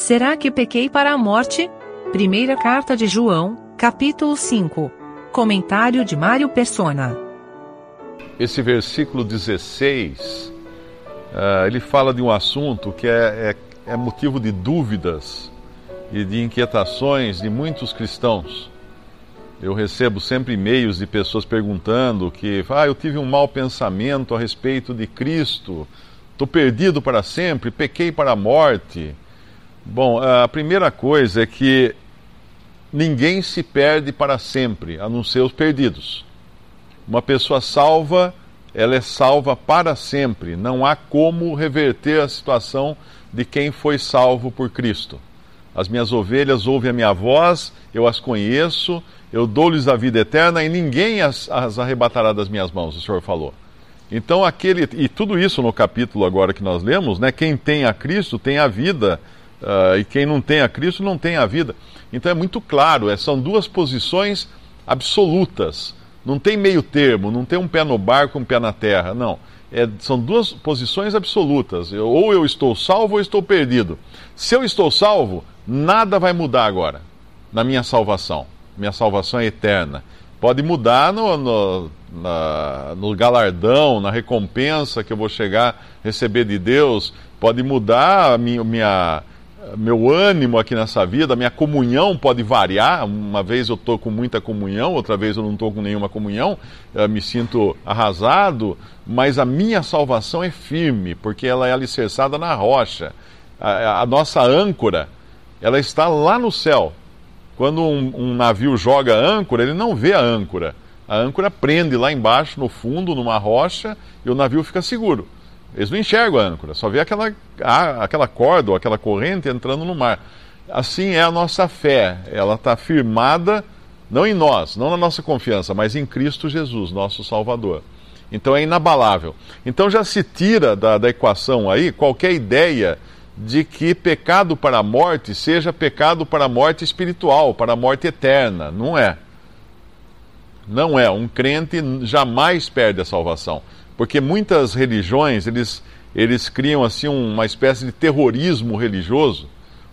Será que pequei para a morte? Primeira carta de João, capítulo 5. Comentário de Mário Persona. Esse versículo 16, uh, ele fala de um assunto que é, é, é motivo de dúvidas e de inquietações de muitos cristãos. Eu recebo sempre e-mails de pessoas perguntando que, ah, eu tive um mau pensamento a respeito de Cristo, estou perdido para sempre, pequei para a morte. Bom, a primeira coisa é que ninguém se perde para sempre, a não ser os perdidos. Uma pessoa salva, ela é salva para sempre. Não há como reverter a situação de quem foi salvo por Cristo. As minhas ovelhas ouvem a minha voz, eu as conheço, eu dou-lhes a vida eterna e ninguém as, as, arrebatará das minhas mãos, o Senhor falou. Então, aquele, e tudo isso no capítulo agora que nós lemos, né? Quem tem a Cristo tem a vida, uh, e quem não tem a Cristo não tem a vida. Então é muito claro, é, são duas posições absolutas. Não tem meio termo, não tem um pé no barco, um pé na terra, não. É, são duas posições absolutas. Eu, ou eu estou salvo ou estou perdido. Se eu estou salvo, nada vai mudar agora na minha salvação minha salvação é eterna. Pode mudar no, no, na, no galardão, na recompensa que eu vou chegar a receber de Deus, pode mudar a minha, minha meu ânimo aqui nessa vida, minha comunhão pode variar. Uma vez eu estou com muita comunhão, outra vez eu não estou com nenhuma comunhão, me sinto arrasado, mas a minha salvação é firme, porque ela é alicerçada na rocha. A, a nossa âncora, ela está lá no céu. Quando um, um navio joga âncora, ele não vê a âncora. A âncora prende lá embaixo, no fundo, numa rocha, e o navio fica seguro. Eles não enxergam a âncora, só vê aquela, aquela corda ou aquela corrente entrando no mar. Assim é a nossa fé, ela está firmada não em nós, não na nossa confiança, mas em Cristo Jesus, nosso Salvador. Então é inabalável. Então já se tira da, da equação aí qualquer ideia de que pecado para a morte seja pecado para a morte espiritual, para a morte eterna. Não é. Não é. Um crente jamais perde a salvação. Porque muitas religiões, eles, eles criam assim uma espécie de terrorismo religioso.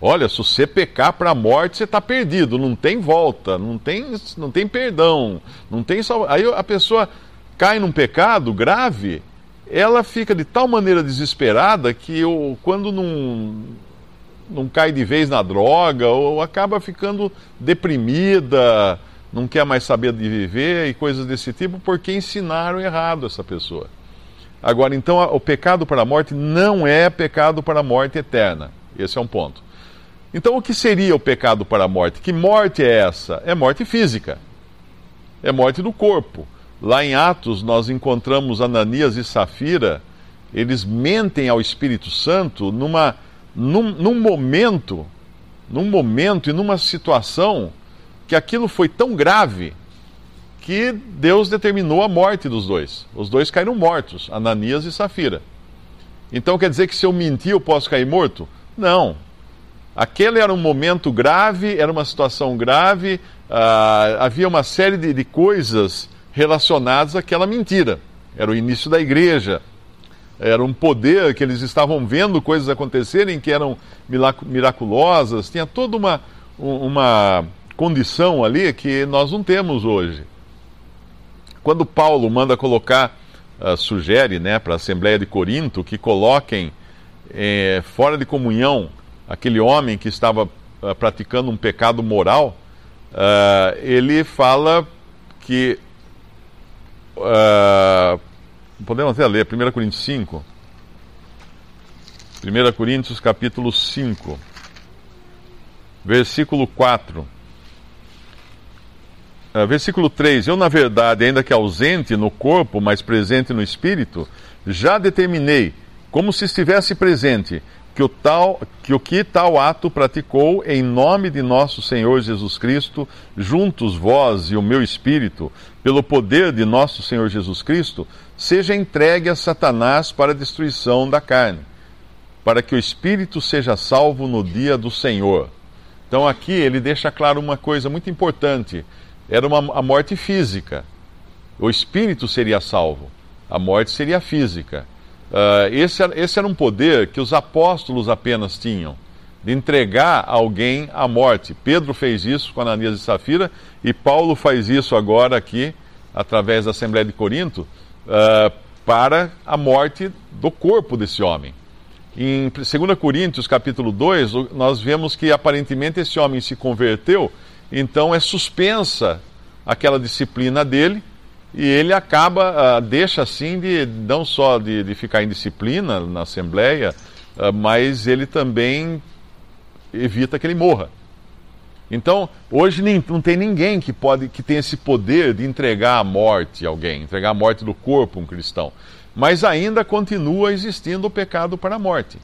Olha, se você pecar para a morte, você está perdido, não tem volta, não tem, não tem perdão, não tem salvação. Aí a pessoa cai num pecado grave ela fica de tal maneira desesperada que eu, quando não, não cai de vez na droga, ou acaba ficando deprimida, não quer mais saber de viver e coisas desse tipo, porque ensinaram errado essa pessoa. Agora, então, o pecado para a morte não é pecado para a morte eterna. Esse é um ponto. Então, o que seria o pecado para a morte? Que morte é essa? É morte física. É morte do corpo. Lá em Atos, nós encontramos Ananias e Safira, eles mentem ao Espírito Santo numa, num, num momento, num momento e numa situação que aquilo foi tão grave que Deus determinou a morte dos dois. Os dois caíram mortos, Ananias e Safira. Então quer dizer que se eu mentir eu posso cair morto? Não. Aquele era um momento grave, era uma situação grave, uh, havia uma série de, de coisas relacionados àquela mentira. Era o início da igreja, era um poder que eles estavam vendo coisas acontecerem que eram miraculosas, tinha toda uma, uma condição ali que nós não temos hoje. Quando Paulo manda colocar, uh, sugere né, para a Assembleia de Corinto que coloquem eh, fora de comunhão aquele homem que estava uh, praticando um pecado moral, uh, ele fala que podemos até ler, 1 Coríntios 5. 1 Coríntios capítulo 5, versículo 4. Ah, versículo 3: Eu, na verdade, ainda que ausente no corpo, mas presente no espírito, já determinei, como se estivesse presente, que o, tal, que o que tal ato praticou em nome de nosso Senhor Jesus Cristo, juntos vós e o meu espírito, pelo poder de nosso Senhor Jesus Cristo, seja entregue a Satanás para a destruição da carne, para que o espírito seja salvo no dia do Senhor. Então aqui ele deixa claro uma coisa muito importante: era uma, a morte física. O espírito seria salvo, a morte seria física. Uh, esse, esse era um poder que os apóstolos apenas tinham. de entregar alguém à morte. Pedro fez isso com Ananias e Safira e Paulo faz isso agora aqui, através da Assembleia de Corinto, uh, para a morte do corpo desse homem. Em 2 Coríntios capítulo 2, nós vemos que aparentemente esse homem se converteu, então é suspensa aquela disciplina dele, e ele acaba, uh, deixa assim de não só de, de, ficar em disciplina na Assembleia, uh, mas ele também evita que ele morra. Então, hoje nem, não tem ninguém que pode que tem esse poder de entregar a morte a alguém, entregar a morte do corpo a um cristão. Mas ainda continua existindo o pecado para a morte.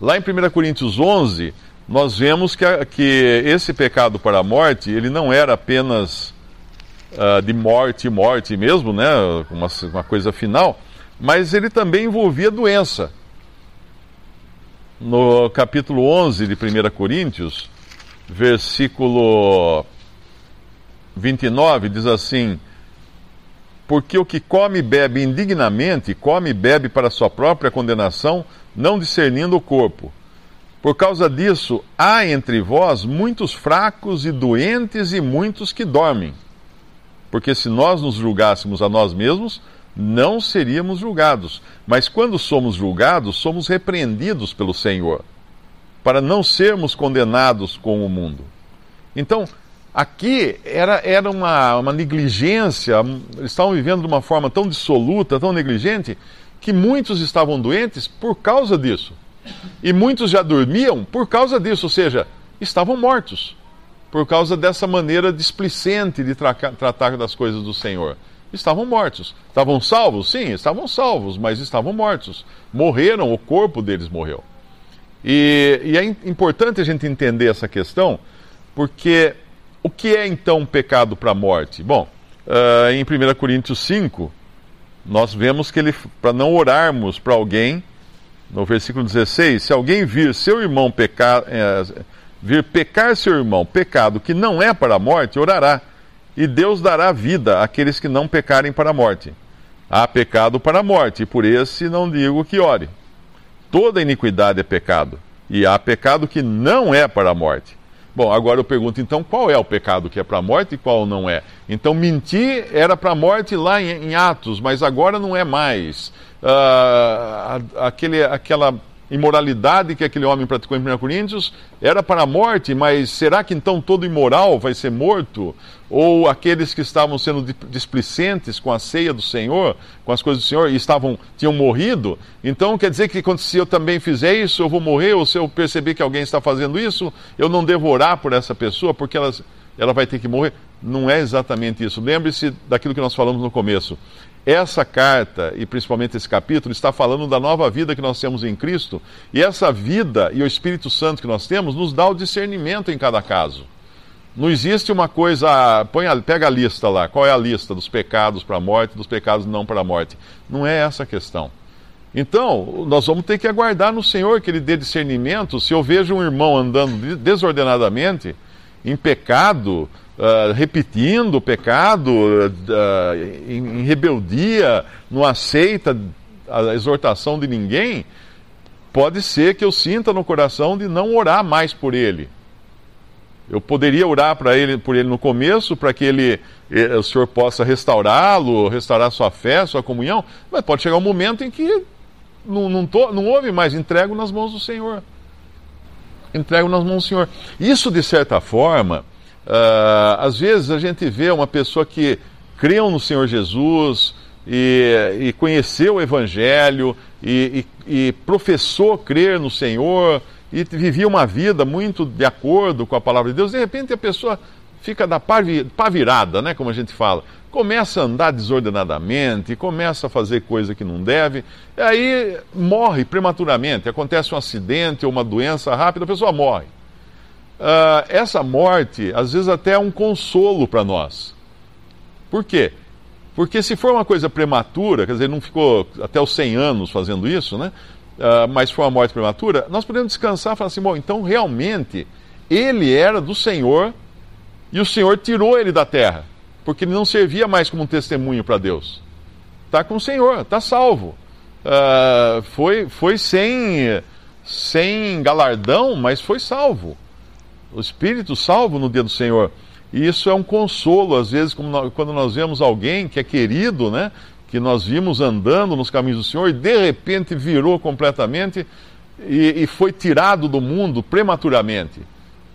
Lá em 1 Coríntios 11, nós vemos que, que esse pecado para a morte, ele não era apenas uh, de morte, morte mesmo, né, uma, uma coisa final, mas ele também envolvia doença. No capítulo 11 de 1 Coríntios, versículo 29, diz assim: Porque o que come e bebe indignamente, come e bebe para sua própria condenação, não discernindo o corpo. Por causa disso, há entre vós muitos fracos e doentes e muitos que dormem. Porque se nós nos julgássemos a nós mesmos, não seríamos julgados. Mas quando somos julgados, somos repreendidos pelo Senhor para não sermos condenados com o mundo. Então, aqui era, era uma, uma negligência, eles estavam vivendo de uma forma tão dissoluta, tão negligente, que muitos estavam doentes por causa disso. E muitos já dormiam por causa disso, ou seja, estavam mortos por causa dessa maneira displicente de tra tratar das coisas do Senhor. Estavam mortos. Estavam salvos? Sim, estavam salvos, mas estavam mortos. Morreram, o corpo deles morreu. E, e é importante a gente entender essa questão, porque o que é então pecado para a morte? Bom, uh, em 1 Coríntios 5, nós vemos que ele, para não orarmos para alguém, no versículo 16, se alguém vir seu irmão pecar, é, vir pecar seu irmão, pecado que não é para a morte, orará, e Deus dará vida àqueles que não pecarem para a morte. Há pecado para a morte, e por esse não digo que ore. Toda iniquidade é pecado, e há pecado que não é para a morte. Bom, agora eu pergunto então qual é o pecado que é para a morte e qual não é. Então mentir era para a morte lá em, em, Atos, mas agora não é mais. Uh, aquele, aquela imoralidade que aquele homem praticou em 1 Coríntios era para a morte, mas será que então todo imoral vai ser morto? Ou aqueles que estavam sendo displicentes com a ceia do Senhor, com as coisas do Senhor, e estavam, tinham morrido? Então quer dizer que se eu também fizer isso, eu vou morrer? Ou se eu perceber que alguém está fazendo isso, eu não devo orar por essa pessoa, porque ela, ela vai ter que morrer? Não é exatamente isso. Lembre-se daquilo que nós falamos no começo. Essa carta, e principalmente esse capítulo, está falando da nova vida que nós temos em Cristo, e essa vida e o Espírito Santo que nós temos nos dá o discernimento em cada caso. Não existe uma coisa, põe a, pega a lista lá, qual é a lista dos pecados para a morte, dos pecados não para a morte. Não é essa a questão. Então, nós vamos ter que aguardar no Senhor que Ele dê discernimento. Se eu vejo um irmão andando desordenadamente, em pecado, uh, repetindo o pecado, uh, em, em rebeldia, não aceita a exortação de ninguém, pode ser que eu sinta no coração de não orar mais por ele. Eu poderia orar para ele, por ele no começo, para que ele, eh, o Senhor possa restaurá-lo, restaurar sua fé, sua comunhão, mas pode chegar um momento em que não, não, tô, não houve mais, entrego nas mãos do Senhor. Entrego nas mãos do Senhor. Isso, de certa forma, Uh, às vezes a gente vê uma pessoa que creu no Senhor Jesus e, e conheceu o Evangelho e, e, e, professou crer no Senhor e vivia uma vida muito de acordo com a palavra de Deus. De repente a pessoa fica da pá virada, né, como a gente fala. Começa a andar desordenadamente, começa a fazer coisa que não deve, e aí morre prematuramente. Acontece um acidente ou uma doença rápida, a pessoa morre uh, essa morte, às vezes, até é um consolo para nós. Por quê? Porque se for uma coisa prematura, quer dizer, não ficou até os 100 anos fazendo isso, né? Uh, mas foi uma morte prematura, nós podemos descansar e falar assim: bom, então realmente ele era do Senhor e o Senhor tirou ele da terra, porque ele não servia mais como um testemunho para Deus. Está com o Senhor, está salvo. Uh, foi, foi sem sem galardão, mas foi salvo. O espírito salvo no dia do Senhor. E isso é um consolo, às vezes, quando nós vemos alguém que é querido, né? Que nós vimos andando nos caminhos do Senhor e de repente virou completamente e, e foi tirado do mundo prematuramente.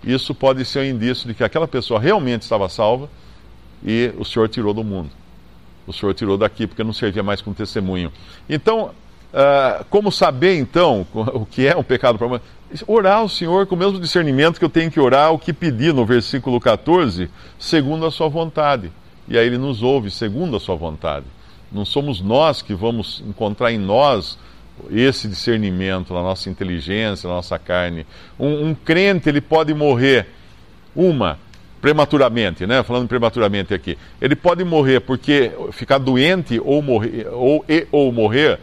Isso pode ser um indício de que aquela pessoa realmente estava salva e o Senhor tirou do mundo. O Senhor tirou daqui porque não servia mais como testemunho. Então, uh, como saber então o que é um pecado para Orar ao Senhor com o mesmo discernimento que eu tenho que orar o que pedir no versículo 14, segundo a sua vontade. E aí ele nos ouve segundo a sua vontade. Não somos nós que vamos encontrar em nós esse discernimento, na nossa inteligência, na nossa carne. Um, um crente, ele pode morrer, uma, prematuramente, né? Falando prematuramente aqui. Ele pode morrer porque ficar doente ou morrer, ou, e, ou morrer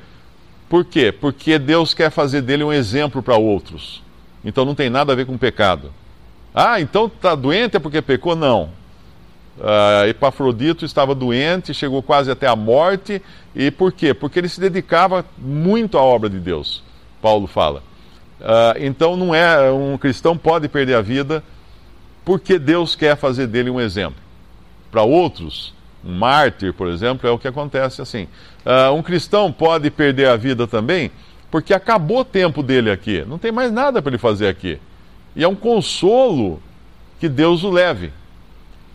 por quê? Porque Deus quer fazer dele um exemplo para outros. Então não tem nada a ver com pecado. Ah, então está doente é porque pecou? Não. Uh, Epafrodito estava doente, chegou quase até a morte. E por quê? Porque ele se dedicava muito à obra de Deus, Paulo fala. Uh, então não é um cristão pode perder a vida porque Deus quer fazer dele um exemplo. Para outros, um mártir, por exemplo, é o que acontece assim. Uh, um cristão pode perder a vida também porque acabou o tempo dele aqui, não tem mais nada para ele fazer aqui. E é um consolo que Deus o leve.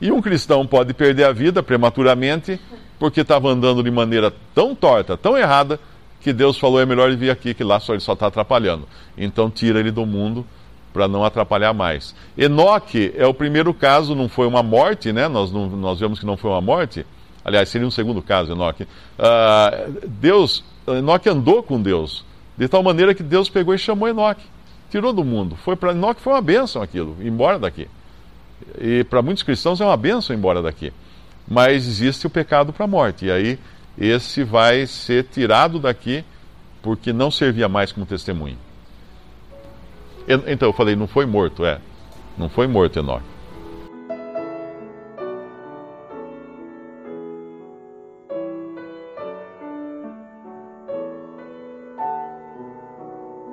E um cristão pode perder a vida prematuramente porque estava andando de maneira tão torta, tão errada, que Deus falou: é melhor ele vir aqui, que lá só ele só está atrapalhando. Então tira ele do mundo para não atrapalhar mais. Enoque é o primeiro caso, não foi uma morte, né? Nós, não, nós vemos que não foi uma morte. Aliás, seria um segundo caso, Enoque. Uh, Deus, Enoque andou com Deus, de tal maneira que Deus pegou e chamou Enoque, tirou do mundo. Foi para Enoque foi uma bênção aquilo, embora daqui. E para muitos cristãos é uma bênção embora daqui. Mas existe o pecado para a morte. E aí esse vai ser tirado daqui porque não servia mais como testemunho. Então eu falei, não foi morto, é. Não foi morto Enoque.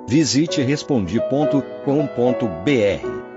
Visite respondi.com.br.